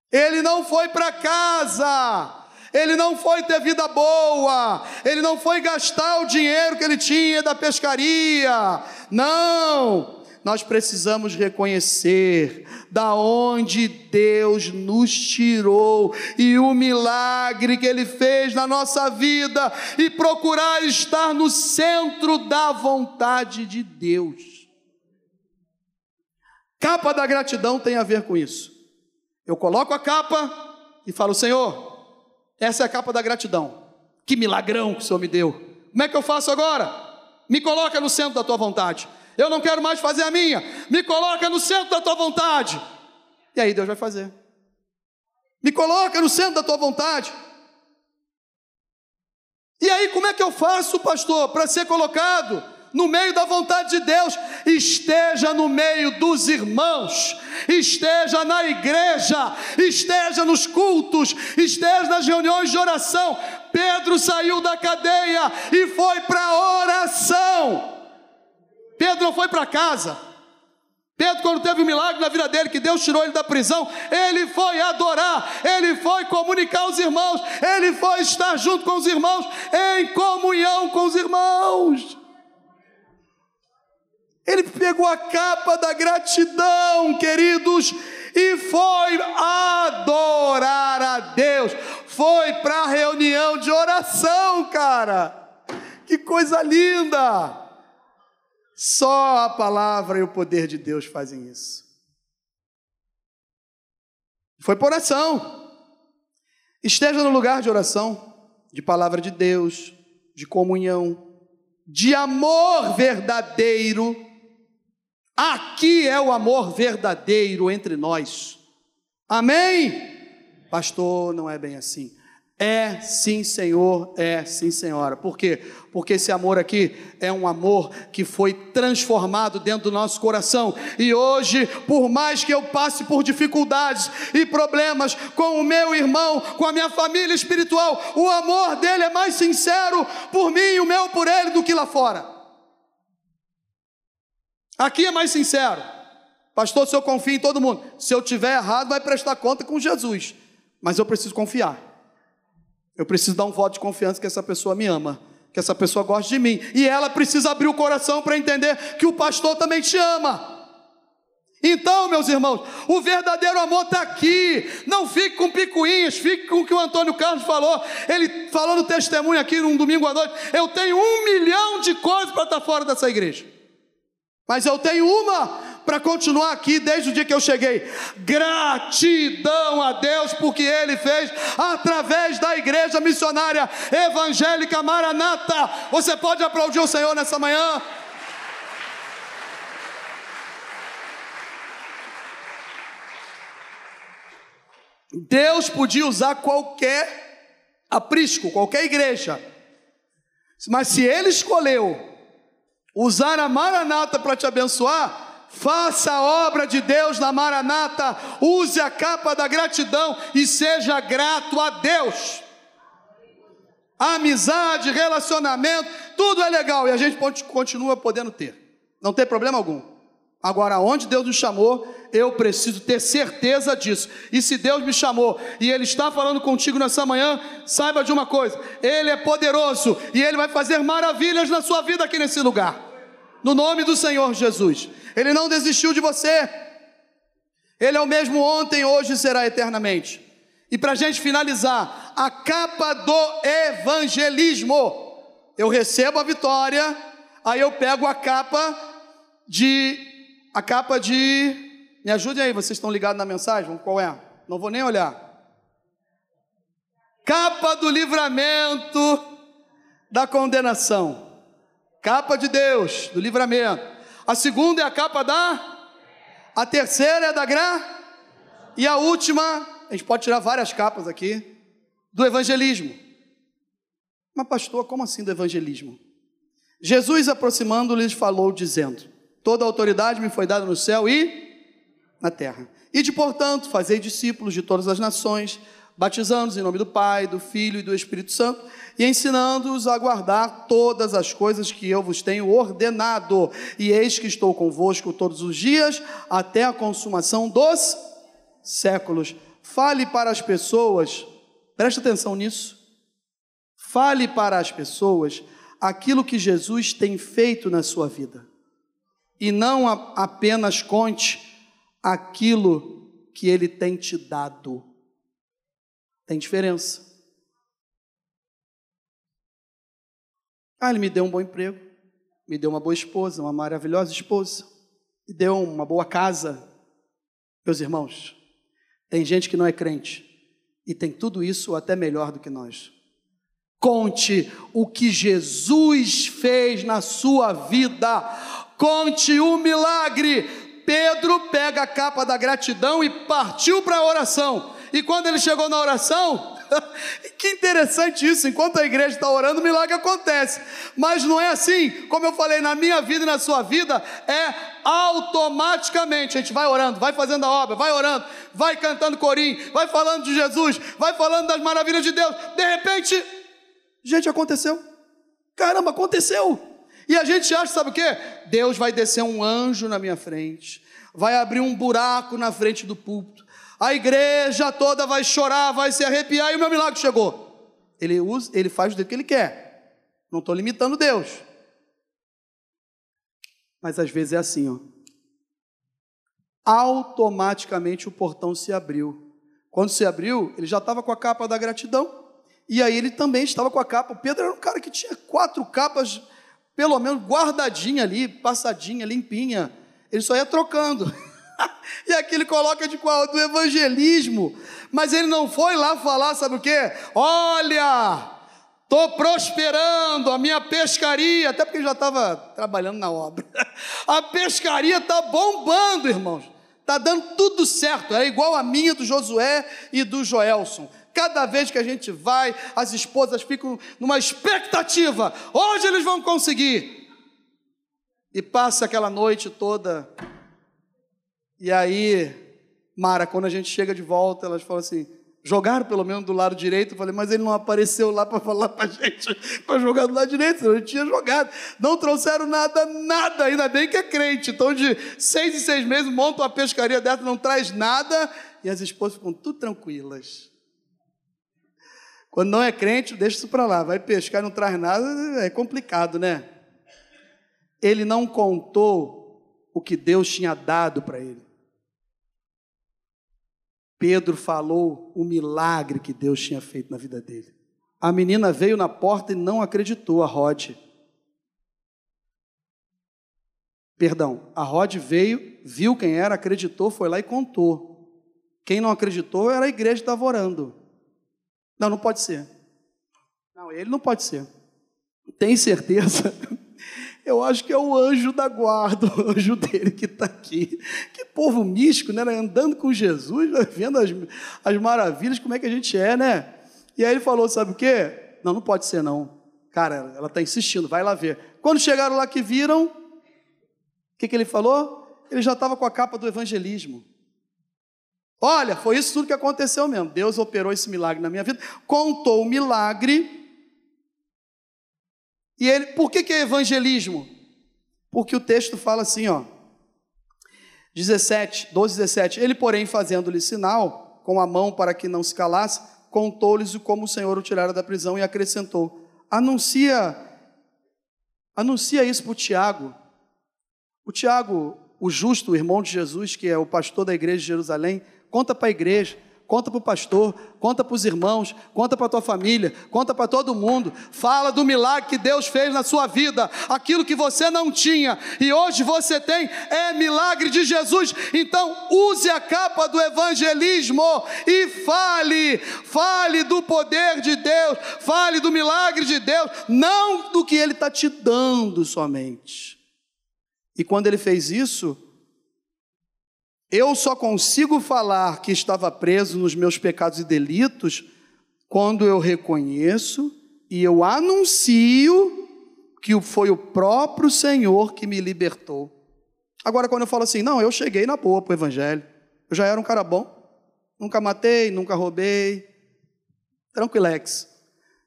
Ele não foi para casa ele não foi ter vida boa, ele não foi gastar o dinheiro que ele tinha da pescaria. Não! Nós precisamos reconhecer da onde Deus nos tirou e o milagre que ele fez na nossa vida e procurar estar no centro da vontade de Deus. Capa da gratidão tem a ver com isso. Eu coloco a capa e falo, Senhor, essa é a capa da gratidão. Que milagrão que o Senhor me deu. Como é que eu faço agora? Me coloca no centro da tua vontade. Eu não quero mais fazer a minha. Me coloca no centro da tua vontade. E aí Deus vai fazer. Me coloca no centro da tua vontade. E aí, como é que eu faço, pastor, para ser colocado no meio da vontade de Deus? Esteja no meio dos irmãos, esteja na igreja, esteja nos cultos, esteja nas reuniões de oração. Pedro saiu da cadeia e foi para oração. Pedro não foi para casa. Pedro, quando teve um milagre na vida dele, que Deus tirou ele da prisão, ele foi adorar, ele foi comunicar os irmãos, ele foi estar junto com os irmãos, em comunhão com os irmãos. Ele pegou a capa da gratidão, queridos, e foi adorar a Deus, foi para a reunião de oração, cara. Que coisa linda! Só a palavra e o poder de Deus fazem isso. Foi por oração. Esteja no lugar de oração, de palavra de Deus, de comunhão, de amor verdadeiro. Aqui é o amor verdadeiro entre nós. Amém? Pastor, não é bem assim. É sim, Senhor, é sim, Senhora. Por quê? Porque esse amor aqui é um amor que foi transformado dentro do nosso coração. E hoje, por mais que eu passe por dificuldades e problemas com o meu irmão, com a minha família espiritual, o amor dele é mais sincero por mim e o meu por ele do que lá fora. Aqui é mais sincero. Pastor, se eu confio em todo mundo, se eu tiver errado, vai prestar conta com Jesus. Mas eu preciso confiar. Eu preciso dar um voto de confiança que essa pessoa me ama, que essa pessoa gosta de mim. E ela precisa abrir o coração para entender que o pastor também te ama. Então, meus irmãos, o verdadeiro amor está aqui. Não fique com picuinhas, fique com o que o Antônio Carlos falou. Ele falou no testemunho aqui num domingo à noite. Eu tenho um milhão de coisas para estar fora dessa igreja. Mas eu tenho uma para continuar aqui desde o dia que eu cheguei. Gratidão a Deus porque Ele fez através da igreja missionária evangélica Maranata. Você pode aplaudir o Senhor nessa manhã? Deus podia usar qualquer aprisco, qualquer igreja, mas se Ele escolheu usar a Maranata para te abençoar, Faça a obra de Deus na Maranata, use a capa da gratidão e seja grato a Deus. Amizade, relacionamento, tudo é legal e a gente continua podendo ter, não tem problema algum. Agora, onde Deus nos chamou, eu preciso ter certeza disso. E se Deus me chamou e Ele está falando contigo nessa manhã, saiba de uma coisa: Ele é poderoso e Ele vai fazer maravilhas na sua vida aqui nesse lugar no nome do Senhor Jesus. Ele não desistiu de você. Ele é o mesmo ontem, hoje e será eternamente. E para a gente finalizar, a capa do evangelismo. Eu recebo a vitória, aí eu pego a capa de. A capa de. Me ajudem aí, vocês estão ligados na mensagem? Qual é? Não vou nem olhar. Capa do livramento da condenação. Capa de Deus, do livramento. A segunda é a capa da. A terceira é da gra. E a última, a gente pode tirar várias capas aqui, do evangelismo. Mas, pastor, como assim do evangelismo? Jesus, aproximando-lhes, falou, dizendo: Toda autoridade me foi dada no céu e na terra. E de, portanto, fazei discípulos de todas as nações, batizando-os em nome do Pai, do Filho e do Espírito Santo e ensinando-os a guardar todas as coisas que eu vos tenho ordenado. E eis que estou convosco todos os dias, até a consumação dos séculos. Fale para as pessoas, preste atenção nisso. Fale para as pessoas aquilo que Jesus tem feito na sua vida. E não apenas conte aquilo que ele tem te dado. Tem diferença. Ah, ele me deu um bom emprego, me deu uma boa esposa, uma maravilhosa esposa, me deu uma boa casa, Meus irmãos, tem gente que não é crente e tem tudo isso até melhor do que nós. Conte o que Jesus fez na sua vida. Conte o milagre. Pedro pega a capa da gratidão e partiu para a oração. E quando ele chegou na oração, que interessante isso, enquanto a igreja está orando, o milagre acontece. Mas não é assim, como eu falei, na minha vida e na sua vida, é automaticamente. A gente vai orando, vai fazendo a obra, vai orando, vai cantando corinho, vai falando de Jesus, vai falando das maravilhas de Deus. De repente, gente, aconteceu. Caramba, aconteceu. E a gente acha, sabe o que? Deus vai descer um anjo na minha frente, vai abrir um buraco na frente do púlpito a igreja toda vai chorar, vai se arrepiar e o meu milagre chegou. Ele usa, ele faz o que ele quer. Não estou limitando Deus. Mas às vezes é assim, ó. Automaticamente o portão se abriu. Quando se abriu, ele já estava com a capa da gratidão. E aí ele também estava com a capa. O Pedro era um cara que tinha quatro capas, pelo menos guardadinha ali, passadinha, limpinha. Ele só ia trocando. e aqui ele coloca de qual? Do evangelismo. Mas ele não foi lá falar, sabe o quê? Olha, estou prosperando, a minha pescaria, até porque ele já estava trabalhando na obra. A pescaria está bombando, irmãos. Está dando tudo certo. É igual a minha do Josué e do Joelson. Cada vez que a gente vai, as esposas ficam numa expectativa. Hoje eles vão conseguir. E passa aquela noite toda e aí, Mara, quando a gente chega de volta, elas falam assim: jogaram pelo menos do lado direito. Eu falei, mas ele não apareceu lá para falar para a gente, para jogar do lado direito, senão ele tinha jogado. Não trouxeram nada, nada, ainda bem que é crente. Então, de seis em seis meses, monta uma pescaria dessa, não traz nada, e as esposas ficam tudo tranquilas. Quando não é crente, deixa isso para lá, vai pescar e não traz nada, é complicado, né? Ele não contou o que Deus tinha dado para ele. Pedro falou o milagre que Deus tinha feito na vida dele. A menina veio na porta e não acreditou, a Rod. Perdão, a Rod veio, viu quem era, acreditou, foi lá e contou. Quem não acreditou era a igreja que estava orando. Não, não pode ser. Não, ele não pode ser. Tem certeza? Eu acho que é o anjo da guarda, o anjo dele que está aqui. Que povo místico, né? Andando com Jesus, vendo as, as maravilhas, como é que a gente é, né? E aí ele falou: sabe o quê? Não, não pode ser, não. Cara, ela está insistindo, vai lá ver. Quando chegaram lá que viram, o que, que ele falou? Ele já estava com a capa do evangelismo. Olha, foi isso tudo que aconteceu mesmo. Deus operou esse milagre na minha vida, contou o milagre e ele, por que, que é evangelismo? Porque o texto fala assim, ó. 17, 12, 17. Ele, porém, fazendo-lhe sinal com a mão para que não se calasse, contou-lhes como o Senhor o tirara da prisão e acrescentou: Anuncia, anuncia isso para o Tiago. O Tiago, o justo, o irmão de Jesus, que é o pastor da igreja de Jerusalém, conta para a igreja conta para o pastor, conta para os irmãos, conta para a tua família, conta para todo mundo. Fala do milagre que Deus fez na sua vida, aquilo que você não tinha e hoje você tem, é milagre de Jesus. Então, use a capa do evangelismo e fale, fale do poder de Deus, fale do milagre de Deus, não do que Ele está te dando somente. E quando ele fez isso, eu só consigo falar que estava preso nos meus pecados e delitos quando eu reconheço e eu anuncio que foi o próprio Senhor que me libertou. Agora, quando eu falo assim, não, eu cheguei na boa para o Evangelho, eu já era um cara bom, nunca matei, nunca roubei, tranquilex.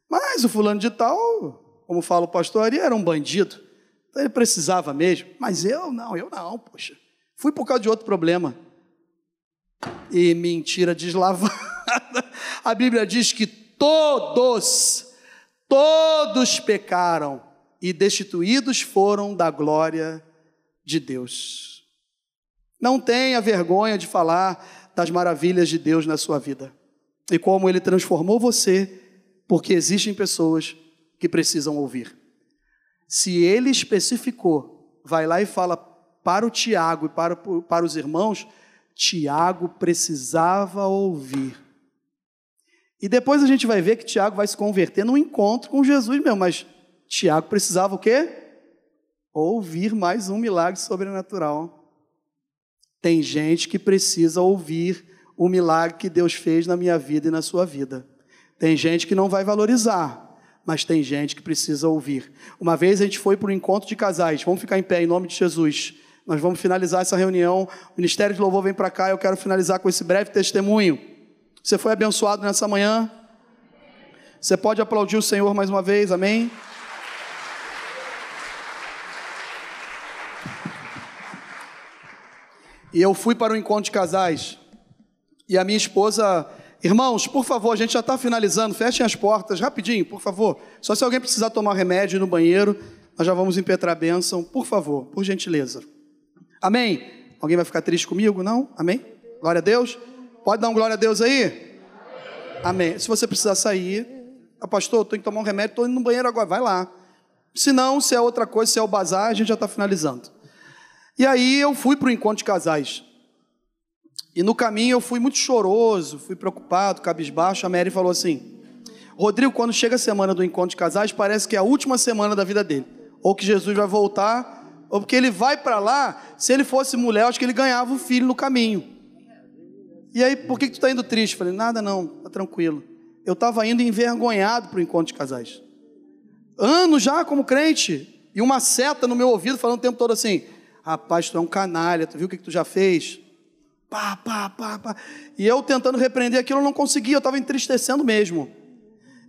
Mas o fulano de tal, como fala o pastor Ari, era um bandido, então ele precisava mesmo, mas eu não, eu não, poxa. Fui por causa de outro problema. E mentira deslavada. A Bíblia diz que todos, todos pecaram e destituídos foram da glória de Deus. Não tenha vergonha de falar das maravilhas de Deus na sua vida e como Ele transformou você, porque existem pessoas que precisam ouvir. Se Ele especificou, vai lá e fala para o Tiago e para, para os irmãos, Tiago precisava ouvir. E depois a gente vai ver que Tiago vai se converter num encontro com Jesus mesmo, mas Tiago precisava o quê? Ouvir mais um milagre sobrenatural. Tem gente que precisa ouvir o milagre que Deus fez na minha vida e na sua vida. Tem gente que não vai valorizar, mas tem gente que precisa ouvir. Uma vez a gente foi para um encontro de casais, vamos ficar em pé em nome de Jesus. Nós vamos finalizar essa reunião. O Ministério de Louvor vem para cá. Eu quero finalizar com esse breve testemunho. Você foi abençoado nessa manhã? Você pode aplaudir o Senhor mais uma vez, amém? E eu fui para o encontro de casais. E a minha esposa, irmãos, por favor, a gente já está finalizando, fechem as portas, rapidinho, por favor. Só se alguém precisar tomar remédio no banheiro, nós já vamos impetrar a bênção, por favor, por gentileza. Amém? Alguém vai ficar triste comigo? Não? Amém? Glória a Deus? Pode dar um glória a Deus aí? Amém. Se você precisar sair, ah, pastor, estou indo tomar um remédio, estou indo no banheiro agora, vai lá. Se não, se é outra coisa, se é o bazar, a gente já está finalizando. E aí eu fui para o encontro de casais. E no caminho eu fui muito choroso, fui preocupado, cabisbaixo. A Mary falou assim: Rodrigo, quando chega a semana do encontro de casais, parece que é a última semana da vida dele. Ou que Jesus vai voltar ou porque ele vai para lá, se ele fosse mulher, acho que ele ganhava o filho no caminho. E aí, por que, que tu está indo triste? Falei, nada não, tá tranquilo. Eu estava indo envergonhado para o encontro de casais. Anos já como crente, e uma seta no meu ouvido falando o tempo todo assim: rapaz, tu é um canalha, tu viu o que, que tu já fez? Pá, pá, pá, pá. E eu tentando repreender aquilo, eu não conseguia, eu estava entristecendo mesmo.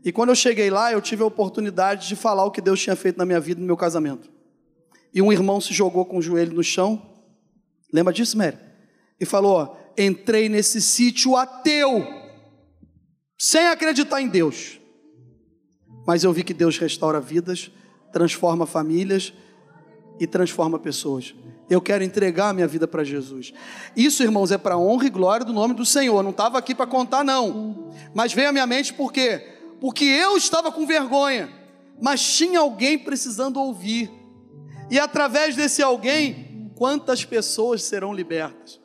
E quando eu cheguei lá, eu tive a oportunidade de falar o que Deus tinha feito na minha vida, no meu casamento e um irmão se jogou com o joelho no chão. Lembra disso, Mary? E falou: ó, entrei nesse sítio ateu, sem acreditar em Deus. Mas eu vi que Deus restaura vidas, transforma famílias e transforma pessoas. Eu quero entregar a minha vida para Jesus. Isso, irmãos, é para honra e glória do nome do Senhor. Não estava aqui para contar, não. Mas veio à minha mente por quê? Porque eu estava com vergonha, mas tinha alguém precisando ouvir. E através desse alguém, quantas pessoas serão libertas?